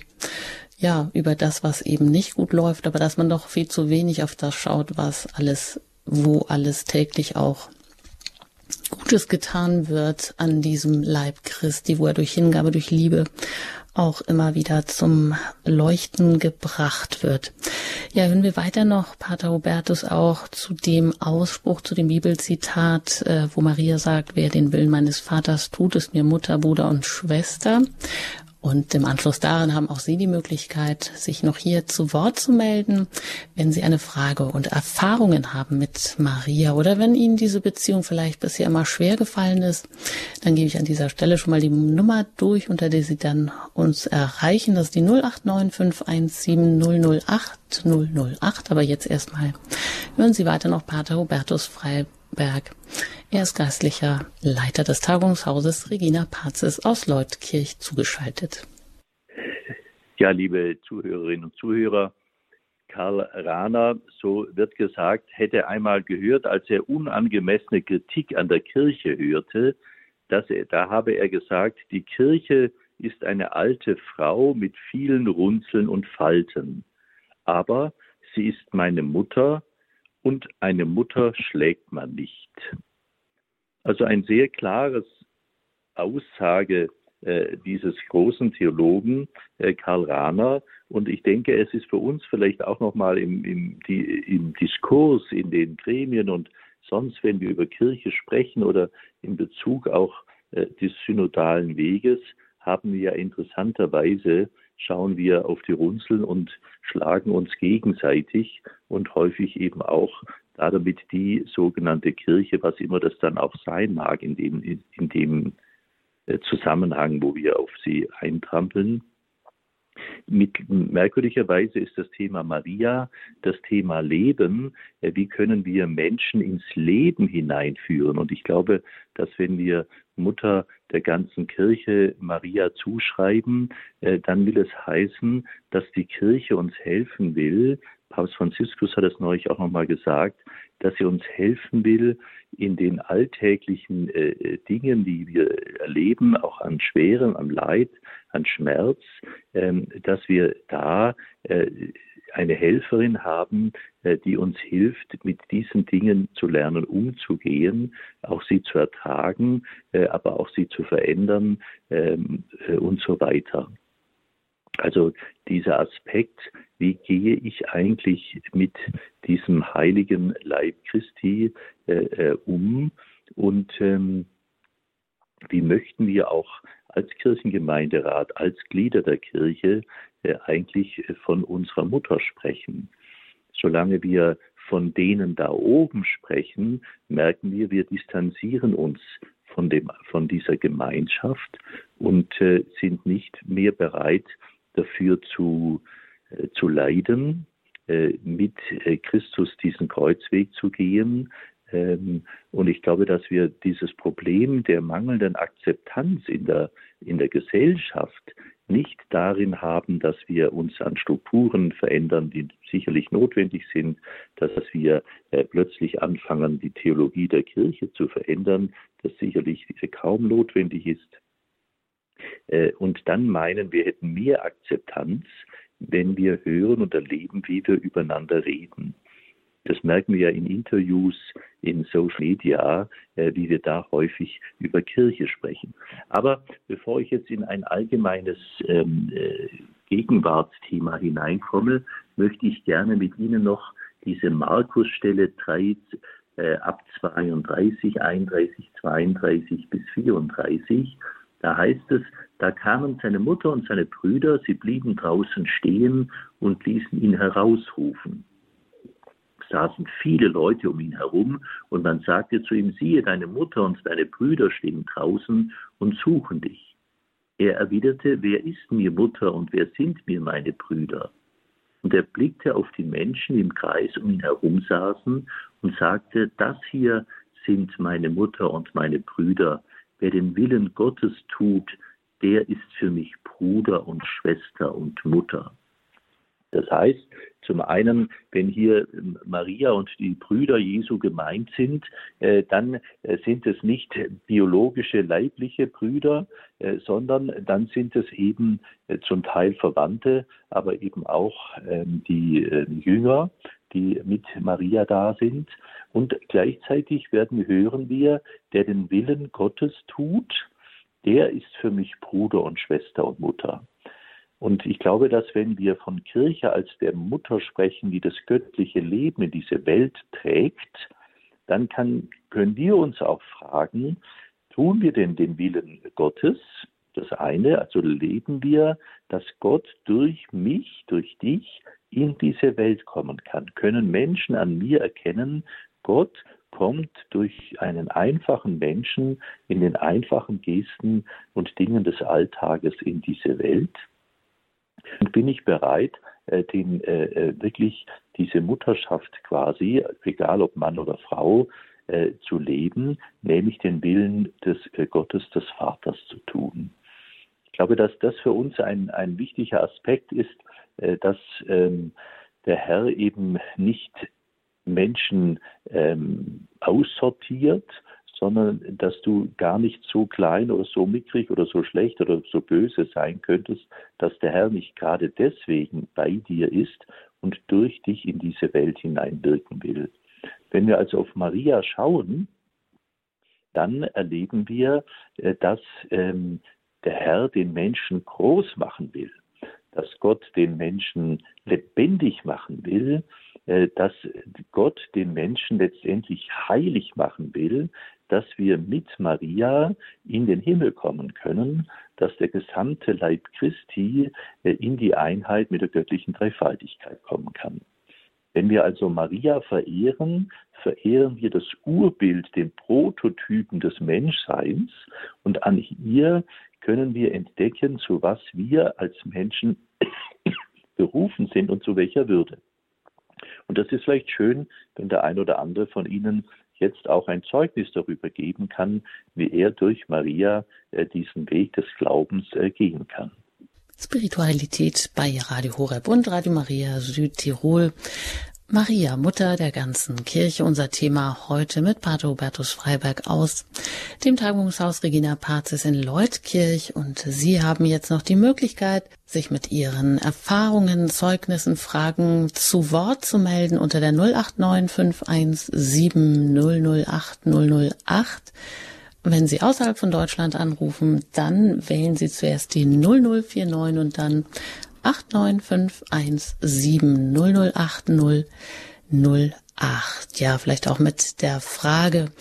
ja, über das, was eben nicht gut läuft, aber dass man doch viel zu wenig auf das schaut, was alles, wo alles täglich auch Gutes getan wird an diesem Leib Christi, wo er durch Hingabe, durch Liebe auch immer wieder zum Leuchten gebracht wird. Ja, hören wir weiter noch Pater Hubertus auch zu dem Ausspruch, zu dem Bibelzitat, äh, wo Maria sagt, wer den Willen meines Vaters tut, ist mir Mutter, Bruder und Schwester. Und im Anschluss daran haben auch Sie die Möglichkeit, sich noch hier zu Wort zu melden, wenn Sie eine Frage und Erfahrungen haben mit Maria. Oder wenn Ihnen diese Beziehung vielleicht bisher immer schwer gefallen ist, dann gebe ich an dieser Stelle schon mal die Nummer durch, unter der Sie dann uns erreichen. Das ist die 089 008 Aber jetzt erstmal hören Sie weiter noch Pater Hubertus Freiberg. Er ist geistlicher Leiter des Tagungshauses Regina Pazis aus Leutkirch zugeschaltet. Ja, liebe Zuhörerinnen und Zuhörer, Karl Rahner, so wird gesagt, hätte einmal gehört, als er unangemessene Kritik an der Kirche hörte, dass er, da habe er gesagt, die Kirche ist eine alte Frau mit vielen Runzeln und Falten. Aber sie ist meine Mutter und eine Mutter schlägt man nicht. Also ein sehr klares Aussage äh, dieses großen Theologen äh, Karl Rahner. Und ich denke, es ist für uns vielleicht auch nochmal im, im, im Diskurs, in den Gremien und sonst, wenn wir über Kirche sprechen oder in Bezug auch äh, des synodalen Weges, haben wir ja interessanterweise, schauen wir auf die Runzeln und schlagen uns gegenseitig und häufig eben auch damit die sogenannte Kirche, was immer das dann auch sein mag, in dem, in dem äh, Zusammenhang, wo wir auf sie eintrampeln. Mit, merkwürdigerweise ist das Thema Maria das Thema Leben. Äh, wie können wir Menschen ins Leben hineinführen? Und ich glaube, dass wenn wir Mutter der ganzen Kirche Maria zuschreiben, äh, dann will es heißen, dass die Kirche uns helfen will, Papst Franziskus hat es neulich auch nochmal gesagt, dass er uns helfen will, in den alltäglichen äh, Dingen, die wir erleben, auch an Schweren, am Leid, an Schmerz, ähm, dass wir da äh, eine Helferin haben, äh, die uns hilft, mit diesen Dingen zu lernen, umzugehen, auch sie zu ertragen, äh, aber auch sie zu verändern ähm, äh, und so weiter. Also dieser Aspekt, wie gehe ich eigentlich mit diesem heiligen Leib Christi um und ähm, wie möchten wir auch als Kirchengemeinderat, als Glieder der Kirche äh, eigentlich von unserer Mutter sprechen. Solange wir von denen da oben sprechen, merken wir, wir distanzieren uns von, dem, von dieser Gemeinschaft und äh, sind nicht mehr bereit, dafür zu, äh, zu leiden, äh, mit äh, Christus diesen Kreuzweg zu gehen. Ähm, und ich glaube, dass wir dieses Problem der mangelnden Akzeptanz in der, in der Gesellschaft nicht darin haben, dass wir uns an Strukturen verändern, die sicherlich notwendig sind, dass wir äh, plötzlich anfangen, die Theologie der Kirche zu verändern, das sicherlich kaum notwendig ist, äh, und dann meinen, wir hätten mehr Akzeptanz, wenn wir hören und erleben, wie wir übereinander reden. Das merken wir ja in Interviews, in Social Media, äh, wie wir da häufig über Kirche sprechen. Aber bevor ich jetzt in ein allgemeines ähm, äh, Gegenwartsthema hineinkomme, möchte ich gerne mit Ihnen noch diese Markusstelle 3 äh, ab 32, 31, 32 bis 34 da heißt es, da kamen seine Mutter und seine Brüder, sie blieben draußen stehen und ließen ihn herausrufen. Saßen viele Leute um ihn herum und man sagte zu ihm, siehe, deine Mutter und deine Brüder stehen draußen und suchen dich. Er erwiderte, wer ist mir Mutter und wer sind mir meine Brüder? Und er blickte auf die Menschen im Kreis um ihn herum saßen und sagte, das hier sind meine Mutter und meine Brüder, Wer den Willen Gottes tut, der ist für mich Bruder und Schwester und Mutter. Das heißt, zum einen, wenn hier Maria und die Brüder Jesu gemeint sind, äh, dann äh, sind es nicht biologische leibliche Brüder, äh, sondern dann sind es eben zum Teil Verwandte, aber eben auch ähm, die Jünger, die mit Maria da sind. Und gleichzeitig werden hören wir, der den Willen Gottes tut, der ist für mich Bruder und Schwester und Mutter. Und ich glaube, dass wenn wir von Kirche als der Mutter sprechen, die das göttliche Leben in diese Welt trägt, dann kann, können wir uns auch fragen, tun wir denn den Willen Gottes? Das eine, also leben wir, dass Gott durch mich, durch dich in diese Welt kommen kann? Können Menschen an mir erkennen, Gott kommt durch einen einfachen Menschen in den einfachen Gesten und Dingen des Alltages in diese Welt? Bin ich bereit, äh, den, äh, äh, wirklich diese Mutterschaft quasi, egal ob Mann oder Frau, äh, zu leben, nämlich den Willen des äh, Gottes, des Vaters zu tun. Ich glaube, dass das für uns ein, ein wichtiger Aspekt ist, äh, dass ähm, der Herr eben nicht Menschen ähm, aussortiert, sondern dass du gar nicht so klein oder so mickrig oder so schlecht oder so böse sein könntest, dass der Herr nicht gerade deswegen bei dir ist und durch dich in diese Welt hineinwirken will. Wenn wir also auf Maria schauen, dann erleben wir, äh, dass ähm, der Herr den Menschen groß machen will, dass Gott den Menschen lebendig machen will, äh, dass Gott den Menschen letztendlich heilig machen will, dass wir mit Maria in den Himmel kommen können, dass der gesamte Leib Christi äh, in die Einheit mit der göttlichen Dreifaltigkeit kommen kann. Wenn wir also Maria verehren, verehren wir das Urbild, den Prototypen des Menschseins und an ihr können wir entdecken, zu was wir als Menschen berufen sind und zu welcher Würde. Und das ist vielleicht schön, wenn der ein oder andere von Ihnen jetzt auch ein Zeugnis darüber geben kann, wie er durch Maria äh, diesen Weg des Glaubens äh, gehen kann. Spiritualität bei Radio Horeb und Radio Maria Südtirol. Maria, Mutter der ganzen Kirche, unser Thema heute mit Pater Hubertus Freiberg aus dem Tagungshaus Regina Pazis in Leutkirch. Und Sie haben jetzt noch die Möglichkeit, sich mit Ihren Erfahrungen, Zeugnissen, Fragen zu Wort zu melden unter der 089 008 Wenn Sie außerhalb von Deutschland anrufen, dann wählen Sie zuerst die 0049 und dann 89517008008. Ja, vielleicht auch mit der Frage,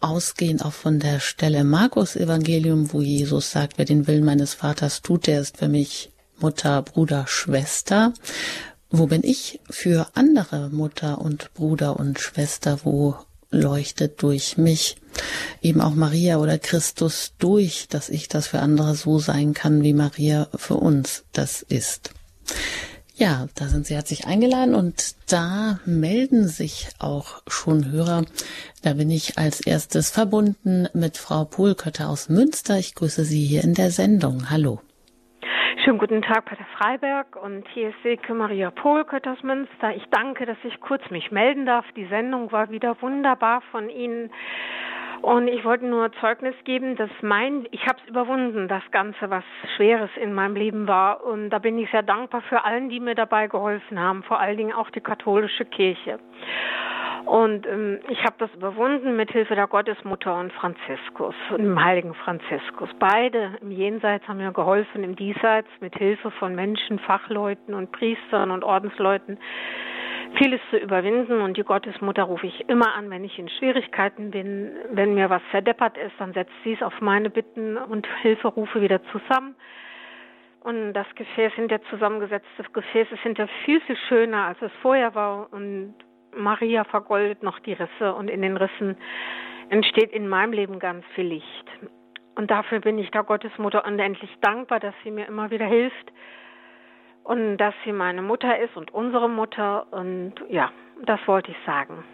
ausgehend auch von der Stelle Markus Evangelium, wo Jesus sagt, wer den Willen meines Vaters tut, der ist für mich Mutter, Bruder, Schwester. Wo bin ich für andere Mutter und Bruder und Schwester? Wo leuchtet durch mich eben auch Maria oder Christus durch, dass ich das für andere so sein kann, wie Maria für uns das ist. Ja, da sind Sie herzlich eingeladen und da melden sich auch schon Hörer. Da bin ich als erstes verbunden mit Frau Pohlkötter aus Münster. Ich grüße Sie hier in der Sendung. Hallo. Schönen guten Tag, Pater Freiberg und hier ist Silke Maria Pohlkött aus Münster. Ich danke, dass ich kurz mich melden darf. Die Sendung war wieder wunderbar von Ihnen. Und ich wollte nur Zeugnis geben, dass mein, ich habe es überwunden, das Ganze, was Schweres in meinem Leben war. Und da bin ich sehr dankbar für allen, die mir dabei geholfen haben, vor allen Dingen auch die katholische Kirche. Und ähm, ich habe das überwunden mit Hilfe der Gottesmutter und Franziskus, dem heiligen Franziskus. Beide im Jenseits haben mir geholfen, im Diesseits mit Hilfe von Menschen, Fachleuten und Priestern und Ordensleuten vieles zu überwinden. Und die Gottesmutter rufe ich immer an, wenn ich in Schwierigkeiten bin. Wenn mir was verdeppert ist, dann setzt sie es auf meine Bitten und Hilferufe wieder zusammen. Und das Gefäß hinter zusammengesetzte Gefäß ist hinter viel, viel schöner, als es vorher war. Und Maria vergoldet noch die Risse und in den Rissen entsteht in meinem Leben ganz viel Licht. Und dafür bin ich der Gottesmutter unendlich dankbar, dass sie mir immer wieder hilft und dass sie meine Mutter ist und unsere Mutter. Und ja, das wollte ich sagen.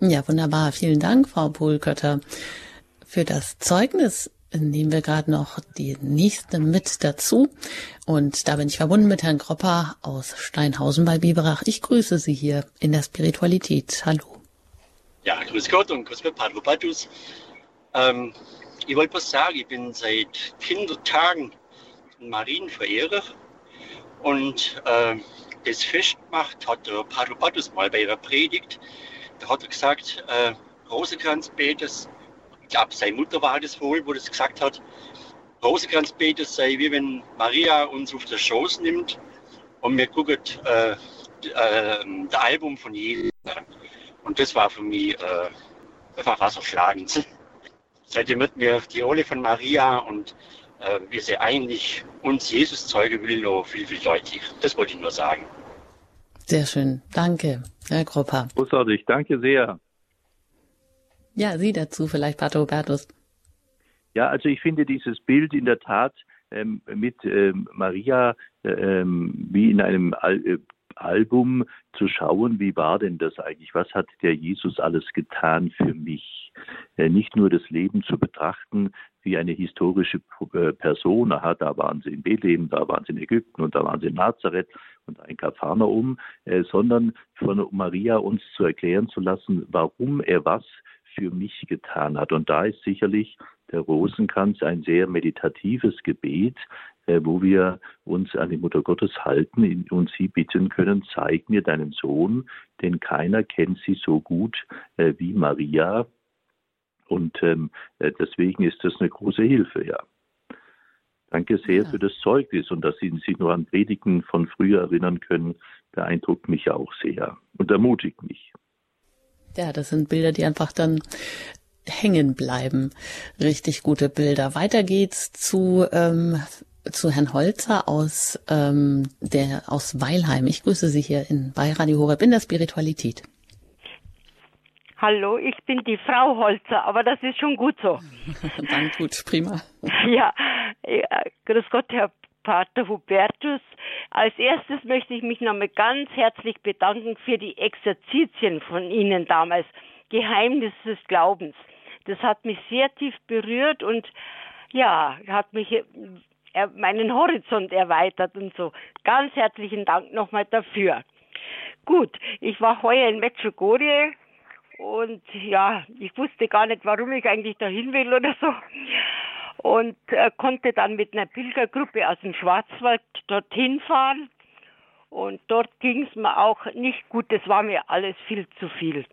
Ja, wunderbar. Vielen Dank, Frau Pohlkötter, für das Zeugnis nehmen wir gerade noch die nächste mit dazu. Und da bin ich verbunden mit Herrn Gropper aus Steinhausen bei Biberach. Ich grüße Sie hier in der Spiritualität. Hallo. Ja, grüß Gott und grüß Gott, Padre Patus. Ähm, ich wollte was sagen, ich bin seit Kindertagen Marienverehrer und äh, das Fest gemacht hat der Padre Patus mal bei ihrer Predigt. Da hat er gesagt, äh, Rosenkranzbetes ich glaube, seine Mutter war das wohl, wo das gesagt hat, Rosenkranzbeter sei wie wenn Maria uns auf der Schoß nimmt und wir gucken äh, äh, das Album von Jesus Und das war für mich äh, einfach wasserschlagend. Seitdem wird mir die Rolle von Maria und äh, wie sie eigentlich uns Jesus zeugen will, noch viel, viel deutlicher. Das wollte ich nur sagen. Sehr schön. Danke, Herr Kropper. Großartig. Danke sehr. Ja, Sie dazu vielleicht, Pater Hubertus. Ja, also ich finde dieses Bild in der Tat ähm, mit ähm, Maria ähm, wie in einem Al äh, Album zu schauen, wie war denn das eigentlich? Was hat der Jesus alles getan für mich? Äh, nicht nur das Leben zu betrachten wie eine historische äh, Person. Aha, da waren sie in Bethlehem, da waren sie in Ägypten und da waren sie in Nazareth und in Kapharnaum, äh, sondern von Maria uns zu erklären zu lassen, warum er was für mich getan hat. Und da ist sicherlich der Rosenkranz ein sehr meditatives Gebet, äh, wo wir uns an die Mutter Gottes halten und sie bitten können, zeig mir deinen Sohn, denn keiner kennt sie so gut äh, wie Maria. Und ähm, äh, deswegen ist das eine große Hilfe, ja. Danke sehr ja. für das Zeugnis und dass Sie sich nur an Predigten von früher erinnern können, beeindruckt mich auch sehr und ermutigt mich. Ja, das sind Bilder, die einfach dann hängen bleiben. Richtig gute Bilder. Weiter geht's zu ähm, zu Herrn Holzer aus ähm, der aus Weilheim. Ich grüße Sie hier in bei Radio Horeb in der Spiritualität. Hallo, ich bin die Frau Holzer, aber das ist schon gut so. Dann gut, prima. Ja, ja grüß Gott, Herr Pater Hubertus. Als erstes möchte ich mich nochmal ganz herzlich bedanken für die Exerzitien von Ihnen damals. Geheimnis des Glaubens. Das hat mich sehr tief berührt und ja, hat mich äh, meinen Horizont erweitert und so. Ganz herzlichen Dank nochmal dafür. Gut, ich war heuer in Medjugorje und ja, ich wusste gar nicht, warum ich eigentlich dahin will oder so und äh, konnte dann mit einer Pilgergruppe aus dem Schwarzwald dorthin fahren. Und dort ging es mir auch nicht gut, das war mir alles viel zu viel.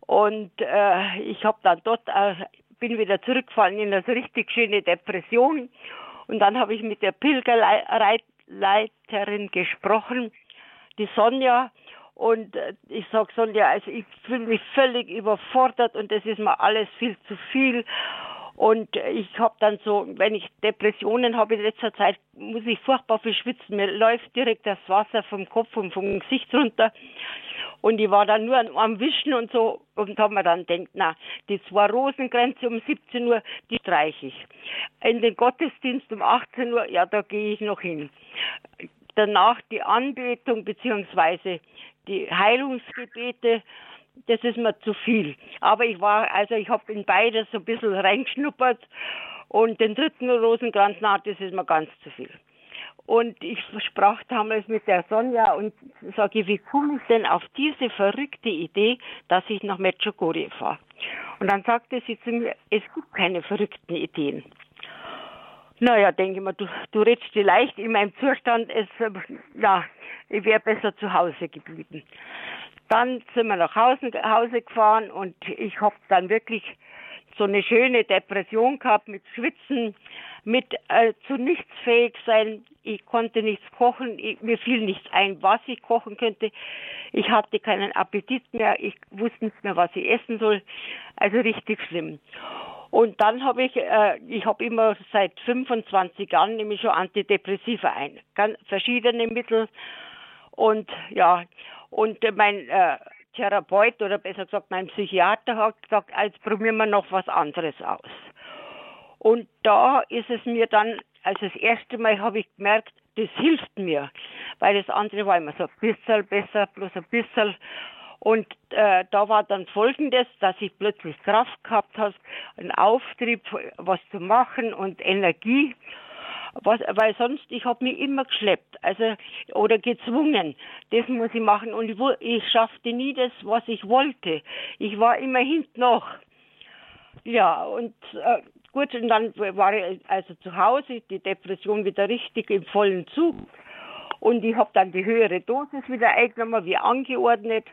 Und äh, ich habe dann dort, äh, bin wieder zurückgefallen in eine richtig schöne Depression. Und dann habe ich mit der Pilgerleiterin gesprochen, die Sonja. Und äh, ich sage Sonja, also ich fühle mich völlig überfordert und das ist mir alles viel zu viel. Und ich habe dann so, wenn ich Depressionen habe in letzter Zeit, muss ich furchtbar viel schwitzen. Mir läuft direkt das Wasser vom Kopf und vom Gesicht runter. Und ich war dann nur am Wischen und so und habe mir dann gedacht, na, die zwei Rosengrenze um 17 Uhr, die streiche ich. In den Gottesdienst um 18 Uhr, ja, da gehe ich noch hin. Danach die Anbetung beziehungsweise die Heilungsgebete das ist mir zu viel. Aber ich war, also ich habe in beides so ein bisschen reingeschnuppert und den dritten Rosenkranz, na, das ist mir ganz zu viel. Und ich sprach damals mit der Sonja und sage, wie komme ich denn auf diese verrückte Idee, dass ich nach Medjugorje fahre? Und dann sagte sie zu mir, es gibt keine verrückten Ideen. Naja, denke ich mal, du, du redest leicht in meinem Zustand, es, ja, ich wäre besser zu Hause geblieben. Dann sind wir nach Hause, Hause gefahren und ich habe dann wirklich so eine schöne Depression gehabt mit Schwitzen, mit äh, zu nichts fähig sein. Ich konnte nichts kochen, ich, mir fiel nichts ein, was ich kochen könnte. Ich hatte keinen Appetit mehr, ich wusste nicht mehr, was ich essen soll. Also richtig schlimm. Und dann habe ich, äh, ich habe immer seit 25 Jahren nehme ich schon Antidepressiva ein, ganz verschiedene Mittel. Und ja, und mein äh, Therapeut oder besser gesagt mein Psychiater hat gesagt, jetzt probieren wir noch was anderes aus. Und da ist es mir dann, also das erste Mal habe ich gemerkt, das hilft mir, weil das andere war immer so ein bisschen besser, bloß ein bisschen. Und äh, da war dann Folgendes, dass ich plötzlich Kraft gehabt habe, einen Auftrieb, was zu machen und Energie. Was, weil sonst, ich habe mich immer geschleppt, also oder gezwungen. Das muss ich machen und ich, ich schaffte nie das, was ich wollte. Ich war immer hinten noch. Ja, und äh, gut, und dann war ich also zu Hause, die Depression wieder richtig im vollen Zug. Und ich habe dann die höhere Dosis wieder eingenommen, wie angeordnet.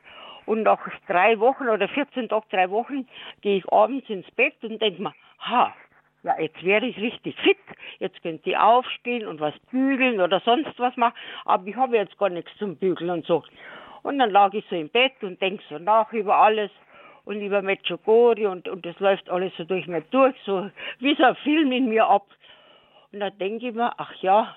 Und nach drei Wochen oder 14 Tagen, drei Wochen, gehe ich abends ins Bett und denke mir, ha, ja, jetzt wäre ich richtig fit, jetzt könnte ich aufstehen und was bügeln oder sonst was machen, aber ich habe jetzt gar nichts zum Bügeln und so. Und dann lag ich so im Bett und denke so nach über alles und über Medjugorje und, und das läuft alles so durch mir durch, so wie so ein Film in mir ab. Und dann denke ich mir, ach ja,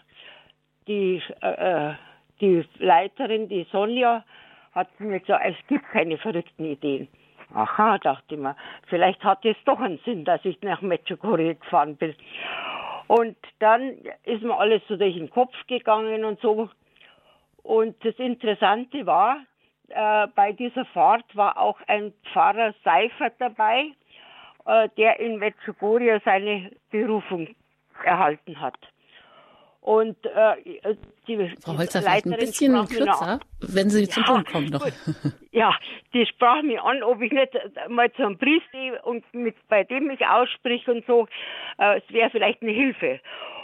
die, äh, äh die Leiterin, die Sonja, hat mir gesagt, es gibt keine verrückten Ideen. Aha, dachte ich mir, vielleicht hat es doch einen Sinn, dass ich nach Medjugorje gefahren bin. Und dann ist mir alles so durch den Kopf gegangen und so. Und das Interessante war, äh, bei dieser Fahrt war auch ein Pfarrer Seifert dabei, äh, der in Medjugorje seine Berufung erhalten hat. Und äh, die Frau Holzer, vielleicht ein bisschen kürzer, wenn Sie zum ja, Punkt kommen noch. Ja, die sprach mich an, ob ich nicht mal zu einem Priester und mit, bei dem mich aussprich und so, äh, es wäre vielleicht eine Hilfe.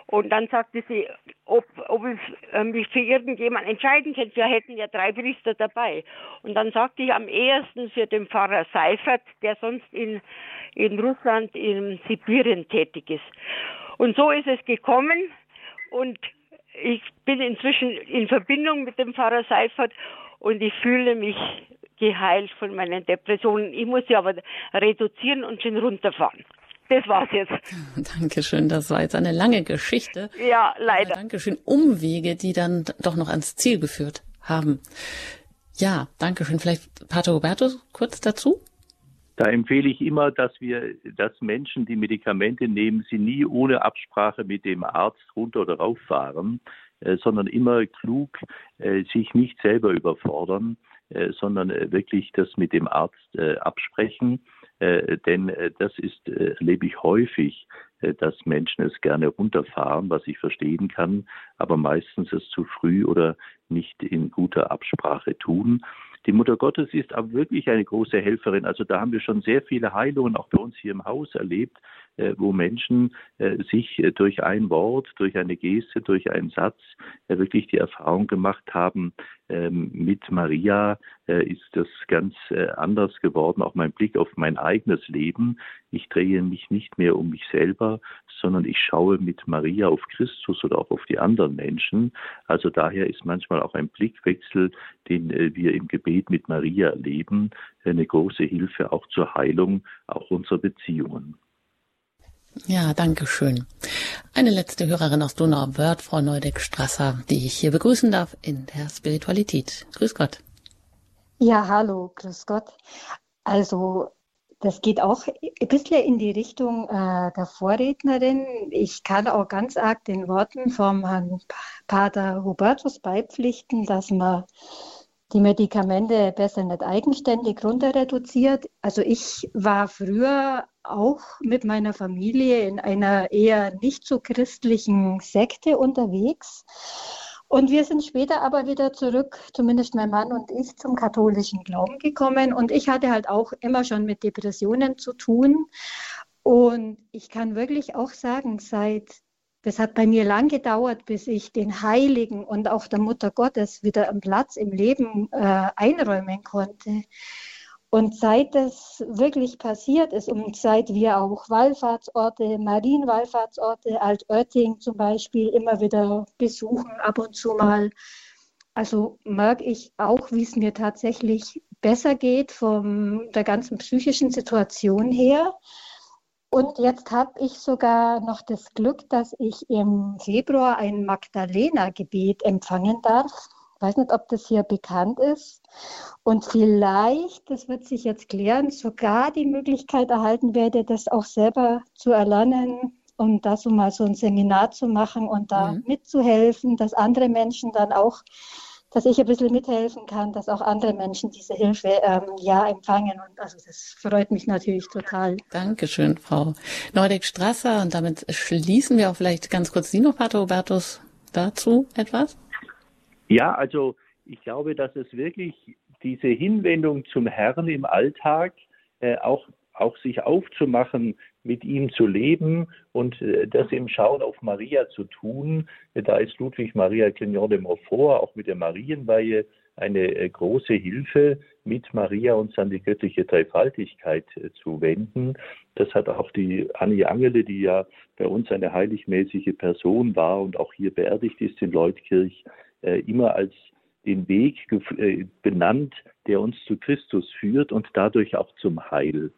Und dann sagte sie, ob, ob ich äh, mich für irgendjemand entscheiden könnte. Wir hätten ja drei Priester dabei. Und dann sagte ich am ehesten für den Pfarrer Seifert, der sonst in, in Russland, in Sibirien tätig ist. Und so ist es gekommen und ich bin inzwischen in Verbindung mit dem Pfarrer Seifert und ich fühle mich geheilt von meinen Depressionen. Ich muss sie aber reduzieren und schon runterfahren. Das war's jetzt. Dankeschön, das war jetzt eine lange Geschichte. Ja, leider. Dankeschön. Umwege, die dann doch noch ans Ziel geführt haben. Ja, Dankeschön. Vielleicht Pater Roberto kurz dazu? Da empfehle ich immer, dass wir, dass Menschen, die Medikamente nehmen, sie nie ohne Absprache mit dem Arzt runter oder rauffahren, äh, sondern immer klug äh, sich nicht selber überfordern, äh, sondern äh, wirklich das mit dem Arzt absprechen. Denn das ist, erlebe ich häufig, dass Menschen es gerne runterfahren, was ich verstehen kann, aber meistens es zu früh oder nicht in guter Absprache tun. Die Mutter Gottes ist aber wirklich eine große Helferin. Also da haben wir schon sehr viele Heilungen auch bei uns hier im Haus erlebt, äh, wo Menschen äh, sich äh, durch ein Wort, durch eine Geste, durch einen Satz wirklich die Erfahrung gemacht haben, ähm, mit Maria ist das ganz anders geworden, auch mein Blick auf mein eigenes Leben. Ich drehe mich nicht mehr um mich selber, sondern ich schaue mit Maria auf Christus oder auch auf die anderen Menschen. Also daher ist manchmal auch ein Blickwechsel, den wir im Gebet mit Maria erleben, eine große Hilfe auch zur Heilung auch unserer Beziehungen. Ja, danke schön. Eine letzte Hörerin aus Donauwörth, Frau Neudeck-Strasser, die ich hier begrüßen darf in der Spiritualität. Grüß Gott. Ja, hallo, grüß Gott. Also, das geht auch ein bisschen in die Richtung äh, der Vorrednerin. Ich kann auch ganz arg den Worten vom Herrn Pater Hubertus beipflichten, dass man die Medikamente besser nicht eigenständig runter reduziert. Also ich war früher auch mit meiner Familie in einer eher nicht so christlichen Sekte unterwegs. Und wir sind später aber wieder zurück, zumindest mein Mann und ich, zum katholischen Glauben gekommen. Und ich hatte halt auch immer schon mit Depressionen zu tun. Und ich kann wirklich auch sagen, seit das hat bei mir lang gedauert, bis ich den Heiligen und auch der Mutter Gottes wieder einen Platz im Leben äh, einräumen konnte. Und seit das wirklich passiert ist und seit wir auch Wallfahrtsorte, Marienwallfahrtsorte, Altötting zum Beispiel immer wieder besuchen, ab und zu mal, also merke ich auch, wie es mir tatsächlich besser geht von der ganzen psychischen Situation her. Und jetzt habe ich sogar noch das Glück, dass ich im Februar ein Magdalena-Gebet empfangen darf. Ich weiß nicht, ob das hier bekannt ist. Und vielleicht, das wird sich jetzt klären, sogar die Möglichkeit erhalten werde, das auch selber zu erlernen und da so mal so ein Seminar zu machen und da mhm. mitzuhelfen, dass andere Menschen dann auch dass ich ein bisschen mithelfen kann, dass auch andere Menschen diese Hilfe ähm, ja empfangen. Und also das freut mich natürlich total. Dankeschön, Frau Neudeck-Strasser. Und damit schließen wir auch vielleicht ganz kurz Sie noch, Pater Hubertus, dazu etwas? Ja, also ich glaube, dass es wirklich diese Hinwendung zum Herrn im Alltag äh, auch auch sich aufzumachen, mit ihm zu leben und äh, das im Schauen auf Maria zu tun. Da ist Ludwig Maria Clignon de Montfort auch mit der Marienweihe eine äh, große Hilfe, mit Maria uns an die göttliche Dreifaltigkeit äh, zu wenden. Das hat auch die Annie Angele, die ja bei uns eine heiligmäßige Person war und auch hier beerdigt ist in Leutkirch, immer als den Weg benannt, der uns zu Christus führt und dadurch auch zum Heil.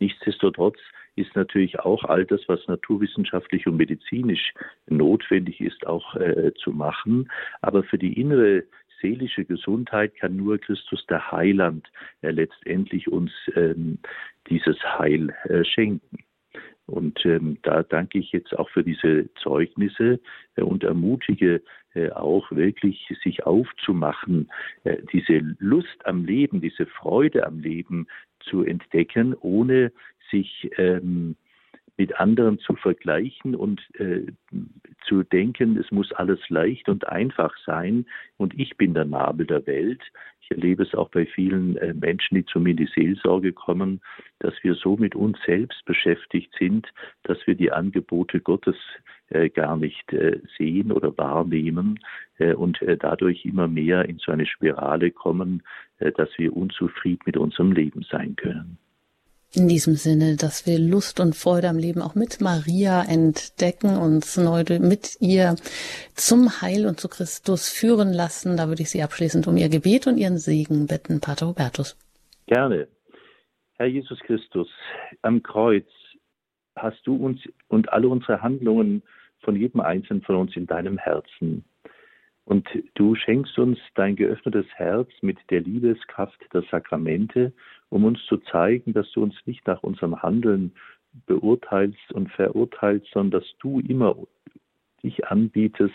Nichtsdestotrotz ist natürlich auch all das, was naturwissenschaftlich und medizinisch notwendig ist, auch äh, zu machen. Aber für die innere seelische Gesundheit kann nur Christus der Heiland äh, letztendlich uns ähm, dieses Heil äh, schenken. Und ähm, da danke ich jetzt auch für diese Zeugnisse äh, und ermutige äh, auch wirklich sich aufzumachen, äh, diese Lust am Leben, diese Freude am Leben zu entdecken, ohne sich ähm, mit anderen zu vergleichen und äh, zu denken, es muss alles leicht und einfach sein und ich bin der Nabel der Welt. Ich erlebe es auch bei vielen äh, Menschen, die zu mir in die Seelsorge kommen, dass wir so mit uns selbst beschäftigt sind, dass wir die Angebote Gottes äh, gar nicht äh, sehen oder wahrnehmen äh, und äh, dadurch immer mehr in so eine Spirale kommen, dass wir unzufrieden mit unserem Leben sein können. In diesem Sinne, dass wir Lust und Freude am Leben auch mit Maria entdecken, uns neu mit ihr zum Heil und zu Christus führen lassen. Da würde ich Sie abschließend um Ihr Gebet und Ihren Segen bitten, Pater Hubertus. Gerne. Herr Jesus Christus, am Kreuz hast du uns und alle unsere Handlungen von jedem Einzelnen von uns in deinem Herzen. Und du schenkst uns dein geöffnetes Herz mit der Liebeskraft der Sakramente, um uns zu zeigen, dass du uns nicht nach unserem Handeln beurteilst und verurteilst, sondern dass du immer dich anbietest,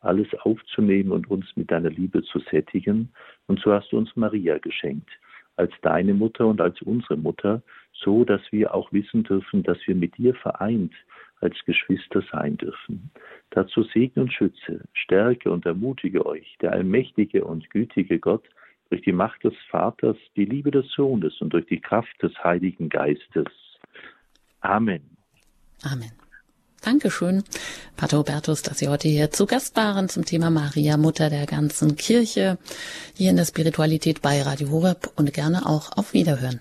alles aufzunehmen und uns mit deiner Liebe zu sättigen. Und so hast du uns Maria geschenkt, als deine Mutter und als unsere Mutter, so dass wir auch wissen dürfen, dass wir mit dir vereint als Geschwister sein dürfen. Dazu segne und schütze, stärke und ermutige euch, der allmächtige und gütige Gott, durch die Macht des Vaters, die Liebe des Sohnes und durch die Kraft des Heiligen Geistes. Amen. Amen. Dankeschön, Pater Hubertus, dass Sie heute hier zu Gast waren zum Thema Maria, Mutter der ganzen Kirche, hier in der Spiritualität bei Radio Horeb und gerne auch auf Wiederhören.